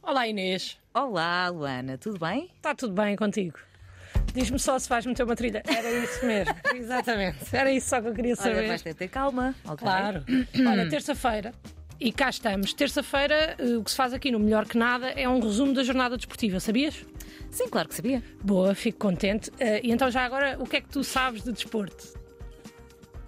Olá Inês, Olá, Luana, tudo bem? está tudo bem contigo? Diz-me só se vais meter uma trilha. Era isso mesmo, exatamente. Era isso só que eu queria Olha, saber. vais ter de ter calma. ok? Claro. Olha, terça-feira. E cá estamos. Terça-feira, eh, o que se faz aqui no Melhor Que Nada é um resumo da jornada desportiva, sabias? Sim, claro que sabia. Boa, fico contente. Eh, e então, já agora, o que é que tu sabes de desporto?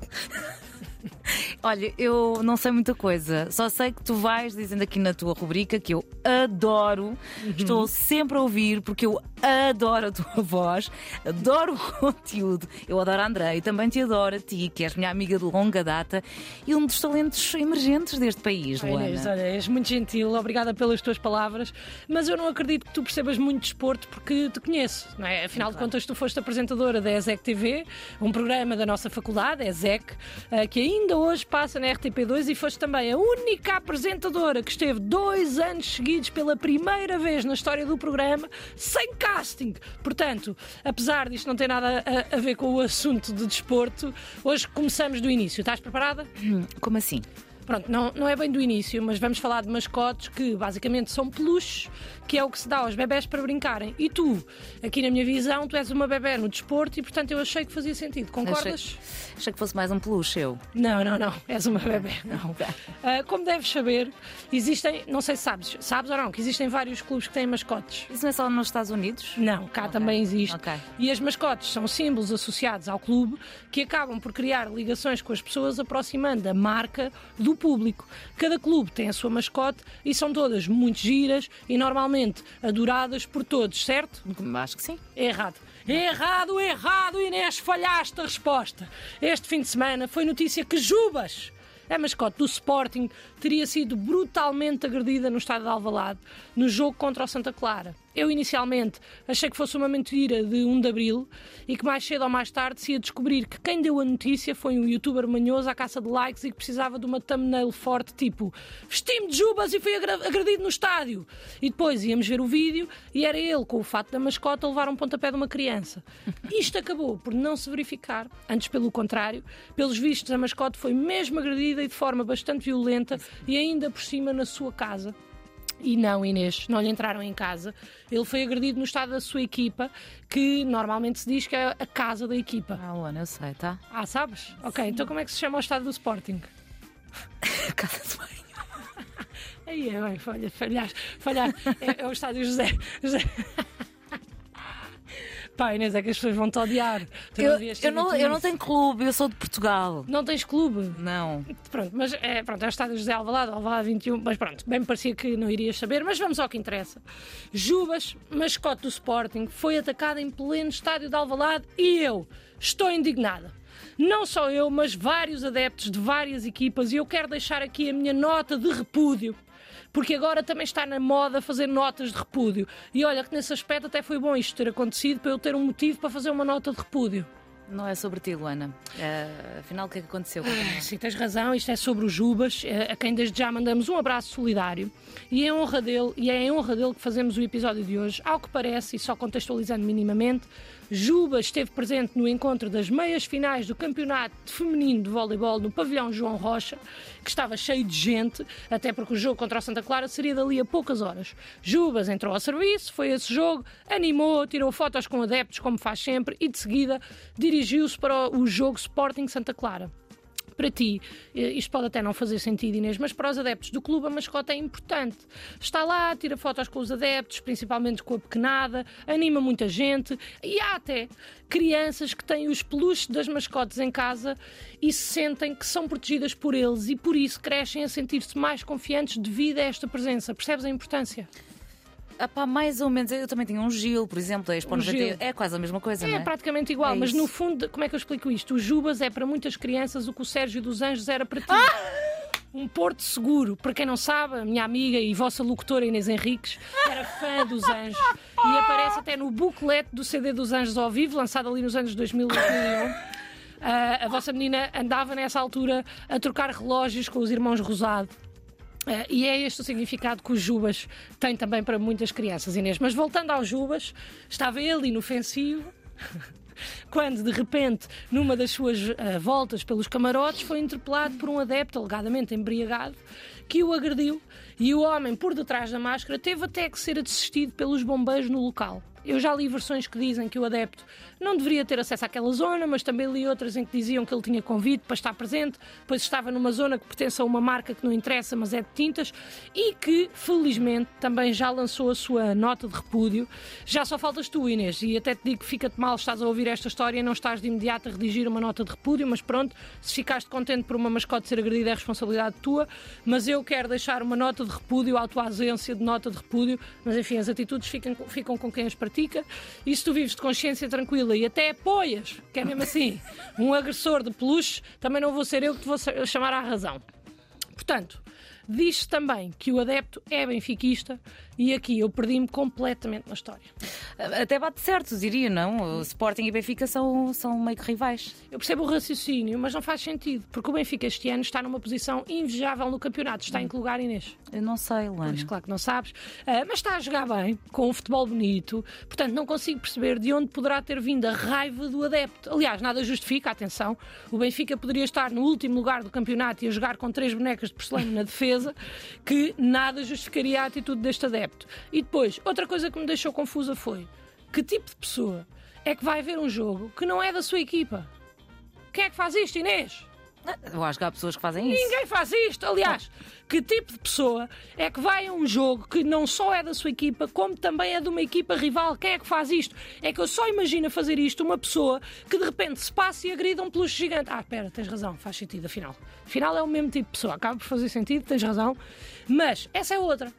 Olha, eu não sei muita coisa, só sei que tu vais dizendo aqui na tua rubrica que eu adoro, estou sempre a ouvir porque eu adoro a tua voz, adoro o conteúdo, eu adoro a André e também te adoro a ti, que és minha amiga de longa data e um dos talentos emergentes deste país, Ai, Inês, Luana. olha, és muito gentil, obrigada pelas tuas palavras, mas eu não acredito que tu percebas muito de desporto porque te conheço, não é? Afinal de contas, tu foste apresentadora da ESEC TV, um programa da nossa faculdade, ESEC, eh, que ainda hoje passa na RTP2 e foste também a única apresentadora que esteve dois anos seguidos pela primeira vez na história do programa sem casting. Portanto, apesar disto não ter nada a, a ver com o assunto de desporto, hoje começamos do início. Estás preparada? Como assim? Pronto, não, não é bem do início, mas vamos falar de mascotes que basicamente são peluches, que é o que se dá aos bebés para brincarem. E tu, aqui na minha visão, tu és uma bebé no desporto e portanto eu achei que fazia sentido. Concordas? Achei que fosse mais um peluche, eu. Não, não, não. És uma bebê. Não. Ah, como deves saber, existem, não sei se sabes, sabes ou não, que existem vários clubes que têm mascotes. Isso não é só nos Estados Unidos? Não, cá também existe. ok. E as mascotes são símbolos associados ao clube que acabam por criar ligações com as pessoas, aproximando a marca do público. Cada clube tem a sua mascote e são todas muito giras e normalmente adoradas por todos, certo? Acho que sim. Errado. Errado, errado, Inês, falhaste a resposta. Este fim de semana foi notícia que Jubas, a mascote do Sporting, teria sido brutalmente agredida no estádio de Alvalade no jogo contra o Santa Clara. Eu inicialmente achei que fosse uma mentira de 1 de Abril e que mais cedo ou mais tarde se ia descobrir que quem deu a notícia foi um youtuber manhoso à caça de likes e que precisava de uma thumbnail forte tipo vesti-me de jubas e fui agredido no estádio. E depois íamos ver o vídeo e era ele com o fato da mascota levar um pontapé de uma criança. Isto acabou por não se verificar, antes pelo contrário. Pelos vistos a mascote foi mesmo agredida e de forma bastante violenta e ainda por cima na sua casa. E não, Inês, não lhe entraram em casa. Ele foi agredido no estado da sua equipa, que normalmente se diz que é a casa da equipa. Ah, Luana, eu sei, tá? Ah, sabes? Ok, então como é que se chama o estado do Sporting? Casa de banho. Aí é bem, falha, falhar, falhar. É, é o estádio José. José. Pá, Inês, é que as pessoas vão te odiar. Tu Eu, ter eu, não, eu não tenho clube, eu sou de Portugal. Não tens clube? Não. Pronto, mas é, pronto, é o estádio José Alvalade, Alvalade 21, mas pronto, bem me parecia que não irias saber, mas vamos ao que interessa. Jubas, mascote do Sporting, foi atacado em pleno estádio de Alvalade e eu estou indignada. Não só eu, mas vários adeptos de várias equipas e eu quero deixar aqui a minha nota de repúdio. Porque agora também está na moda fazer notas de repúdio. E olha que nesse aspecto até foi bom isto ter acontecido para eu ter um motivo para fazer uma nota de repúdio. Não é sobre ti, Luana. Eh, afinal, o que é que aconteceu? Sim, tens razão, isto é sobre o Jubas, eh, a quem desde já mandamos um abraço solidário. E é, em honra dele, e é em honra dele que fazemos o episódio de hoje. Ao que parece, e só contextualizando minimamente, Jubas esteve presente no encontro das meias finais do Campeonato Feminino de Voleibol no pavilhão João Rocha, que estava cheio de gente, até porque o jogo contra o Santa Clara seria dali a poucas horas. Jubas entrou ao serviço, foi esse jogo, animou, tirou fotos com adeptos, como faz sempre, e de seguida dirigiu-se para o jogo Sporting Santa Clara. Para ti, eh, isto pode até não fazer sentido, Inês, mas para os adeptos do clube a mascota é importante. Está lá, tira fotos com os adeptos, principalmente com a pequenada, anima muita gente e há até crianças que têm os peluches das mascotes em casa e se sentem que são protegidas por eles e por isso crescem a sentir-se mais confiantes devido a esta presença. Percebes a importância? Ah, pá, mais ou menos. Eu também tenho um Gil, por exemplo, da Expo Um 90. Gil. É quase a mesma coisa, não É é? praticamente igual, É mas no fundo, como é que eu explico isto? O Jubas é para muitas crianças o que o Sérgio dos Anjos era para ti. Um porto seguro. Para quem não sabe, a minha amiga e vossa locutora Inês Henriques era fã dos Anjos e aparece até no booklet do CD dos Anjos ao vivo, lançado ali nos anos 2000 2001. Ah, a vossa menina andava nessa altura a trocar relógios com os irmãos Rosado. Eh, e é este o significado que o Jubas tem também para muitas crianças, Inês. Mas voltando ao Jubas, estava ele inofensivo. quando de repente, numa das suas ah, voltas pelos camarotes, foi interpelado por um adepto alegadamente embriagado que o agrediu e o homem, por detrás da máscara, teve até que ser assistido pelos bombeiros no local. Eu já li versões que dizem que o adepto não deveria ter acesso àquela zona, mas também li outras em que diziam que ele tinha convite para estar presente, pois estava numa zona que pertence a uma marca que não interessa, mas é de tintas, e que, felizmente, também já lançou a sua nota de repúdio. Já só faltas tu, Inês, e até te digo que fica-te mal, estás a ouvir esta história não estás de imediato a redigir uma nota de repúdio, mas pronto, se ficaste contente por uma mascote ser agredida é responsabilidade tua, mas eu quero deixar uma nota de repúdio à tua ausência de nota de repúdio, mas enfim, as atitudes ficam, ficam com quem as pratica, e se tu vives de consciência tranquila e até apoias, que é mesmo assim, um agressor de peluche, também não vou ser eu que te vou chamar à razão. Portanto, diz-se também que o adepto é benfiquista e aqui eu perdi-me completamente na história. Até bate certo, diria, não? O Sporting e Benfica são, são meio que rivais. Eu percebo o raciocínio, mas não faz sentido, porque o Benfica este ano está numa posição invejável no campeonato. Está em que lugar, Inês? Eu não sei, Luana. Pois, claro que não sabes. Ah, mas está a jogar bem, com um futebol bonito. Portanto, não consigo perceber de onde poderá ter vindo a raiva do adepto. Aliás, nada justifica, atenção. O Benfica poderia estar no último lugar do campeonato e a jogar com três bonecas de porcelana na defesa, que nada justificaria a atitude deste adepto. E depois, outra coisa que me deixou confusa foi que tipo de pessoa é que vai ver um jogo que não é da sua equipa? Quem é que faz isto, Inês? Eu acho que há pessoas que fazem isso. Ninguém faz isto. Aliás, que tipo de pessoa é que vai a um jogo que não só é da sua equipa, como também é de uma equipa rival? Quem é que faz isto? É que eu só imagino fazer isto uma pessoa que de repente se passa e agrida um peluche gigante. Ah, espera, tens razão, faz sentido, afinal. Afinal é o mesmo tipo de pessoa, acaba por fazer sentido, tens razão. Mas essa é outra.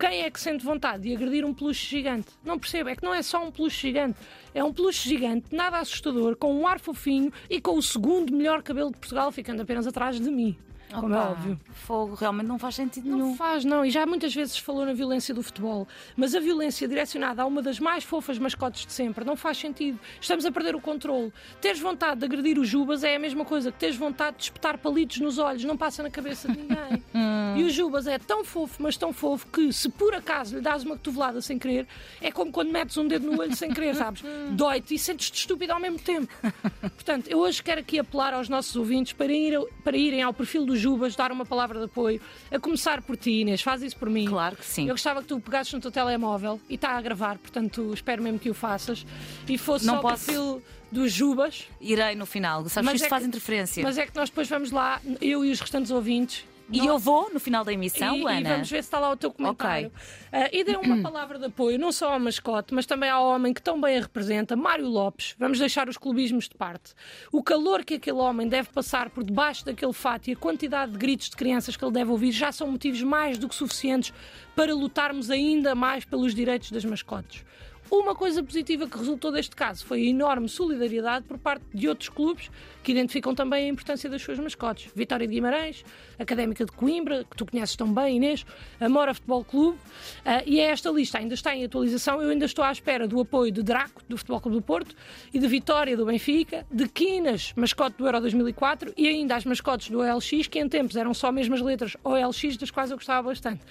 Quem é que sente vontade de agredir um peluche gigante? Não percebo, é que não é só um peluche gigante. É um peluche gigante, nada assustador, com um ar fofinho e com o segundo melhor cabelo de Portugal, ficando apenas atrás de mim. Como é Opa, óbvio. Fogo realmente não faz sentido Não nenhum. faz, não. E já muitas vezes falou na violência do futebol, mas a violência direcionada a uma das mais fofas mascotes de sempre não faz sentido. Estamos a perder o controle. Teres vontade de agredir os Jubas é a mesma coisa que teres vontade de espetar palitos nos olhos, não passa na cabeça de ninguém. e o Jubas é tão fofo, mas tão fofo, que se por acaso lhe dás uma cotovelada sem querer, é como quando metes um dedo no olho sem querer, sabes? Dói-te e sentes-te estúpido ao mesmo tempo. Portanto, eu hoje quero aqui apelar aos nossos ouvintes para, ir, para irem ao perfil do Jubas, dar uma palavra de apoio, a começar por ti, Inês, faz isso por mim. Claro que sim. Eu gostava que tu pegasses no teu telemóvel e está a gravar, portanto espero mesmo que o faças e fosse Não só posso. o perfil dos Jubas. Irei no final. Sabes que isto é faz que- interferência. Mas é que nós depois vamos lá, eu e os restantes ouvintes. E eu vou no final da emissão, e, e Luana. vamos ver se está lá o teu comentário. Ah, e dê uma palavra de apoio, não só ao mascote, mas também ao homem que tão bem a representa, Mário Lopes. Vamos deixar os clubismos de parte. O calor que aquele homem deve passar por debaixo daquele fato e a quantidade de gritos de crianças que ele deve ouvir já são motivos mais do que suficientes para lutarmos ainda mais pelos direitos das mascotes. Uma coisa positiva que resultou deste caso foi a enorme solidariedade por parte de outros clubes que identificam também a importância das suas mascotes. Vitória de Guimarães, Académica de Coimbra, que tu conheces tão bem, Inês, Amora Futebol Clube, ah, e é esta lista ainda está em atualização. Eu ainda estou à espera do apoio de Draco, do Futebol Clube do Porto, e de Vitória, do Benfica, de Quinas, mascote do Euro 2004, e ainda as mascotes do OLX, que em tempos eram só mesmo as letras OLX, das quais eu gostava bastante.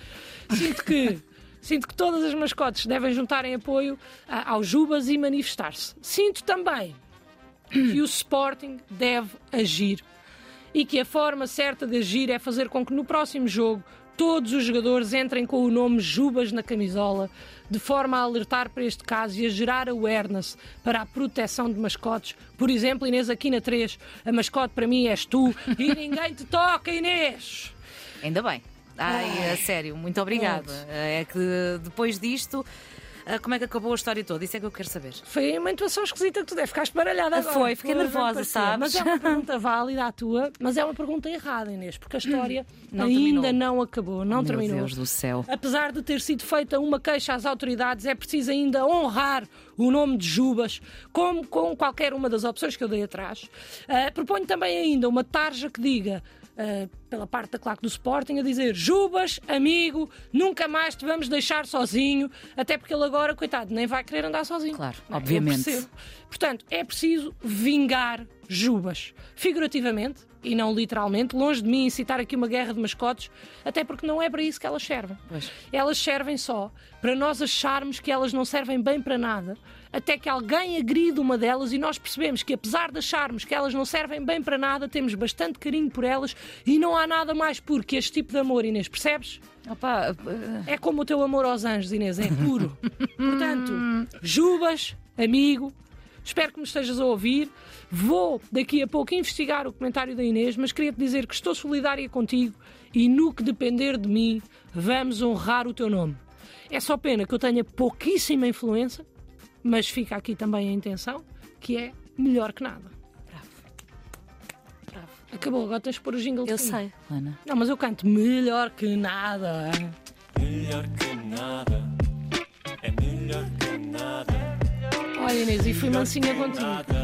Sinto que. Sinto que todas as mascotes devem juntar em apoio ah, aos Jubas e manifestar-se. Sinto também que o Sporting deve agir e que a forma certa de agir é fazer com que no próximo jogo todos os jogadores entrem com o nome Jubas na camisola, de forma a alertar para este caso e a gerar awareness para a proteção de mascotes. Por exemplo, Inês aqui na 3, a mascote para mim és tu e ninguém te toca, Inês! Ainda bem. Ai, a sério, muito obrigada. É que depois disto, ah, como é que acabou a história toda? Isso é que eu quero saber. Foi uma intuação esquisita que tu deve ficar esparalhada agora. Foi, fiquei nervosa, sabes? Mas é uma pergunta válida a tua, mas é uma pergunta errada, Inês, porque a história Não ainda terminou. não acabou, não Meu terminou. Deus do céu. Apesar de ter sido feita uma queixa às autoridades, é preciso ainda honrar o nome de Jubas, como com qualquer uma das opções que eu dei atrás. Ah, proponho também ainda uma tarja que diga. Ah, pela parte da claque do Sporting, a dizer Jubas, amigo, nunca mais te vamos deixar sozinho, até porque ele agora, coitado, nem vai querer andar sozinho. Claro, Não é? Obviamente. Portanto, é preciso vingar Jubas, figurativamente e não literalmente, longe de mim incitar aqui uma guerra de mascotes, até porque não é para isso que elas servem. Pois. Elas servem só para nós acharmos que elas não servem bem para nada, até que alguém agride uma delas e nós percebemos que, apesar de acharmos que elas não servem bem para nada, temos bastante carinho por elas e não há nada mais puro que este tipo de amor, Inês, percebes? Opa, É como o teu amor aos anjos, Inês, é puro. Portanto, Jubas, amigo, espero que me estejas a ouvir. Vou daqui a pouco investigar o comentário da Inês, mas queria-te dizer que estou solidária contigo e no que depender de mim, vamos honrar o teu nome. É só pena que eu tenha pouquíssima influência, mas fica aqui também a intenção, que é melhor que nada. bravo. Acabou, agora tens de pôr o jingle de Eu sei, Helena. Não, mas eu canto melhor que nada. Melhor que nada. É melhor que nada. Olha Inês, e fui mansinha contigo. Nada.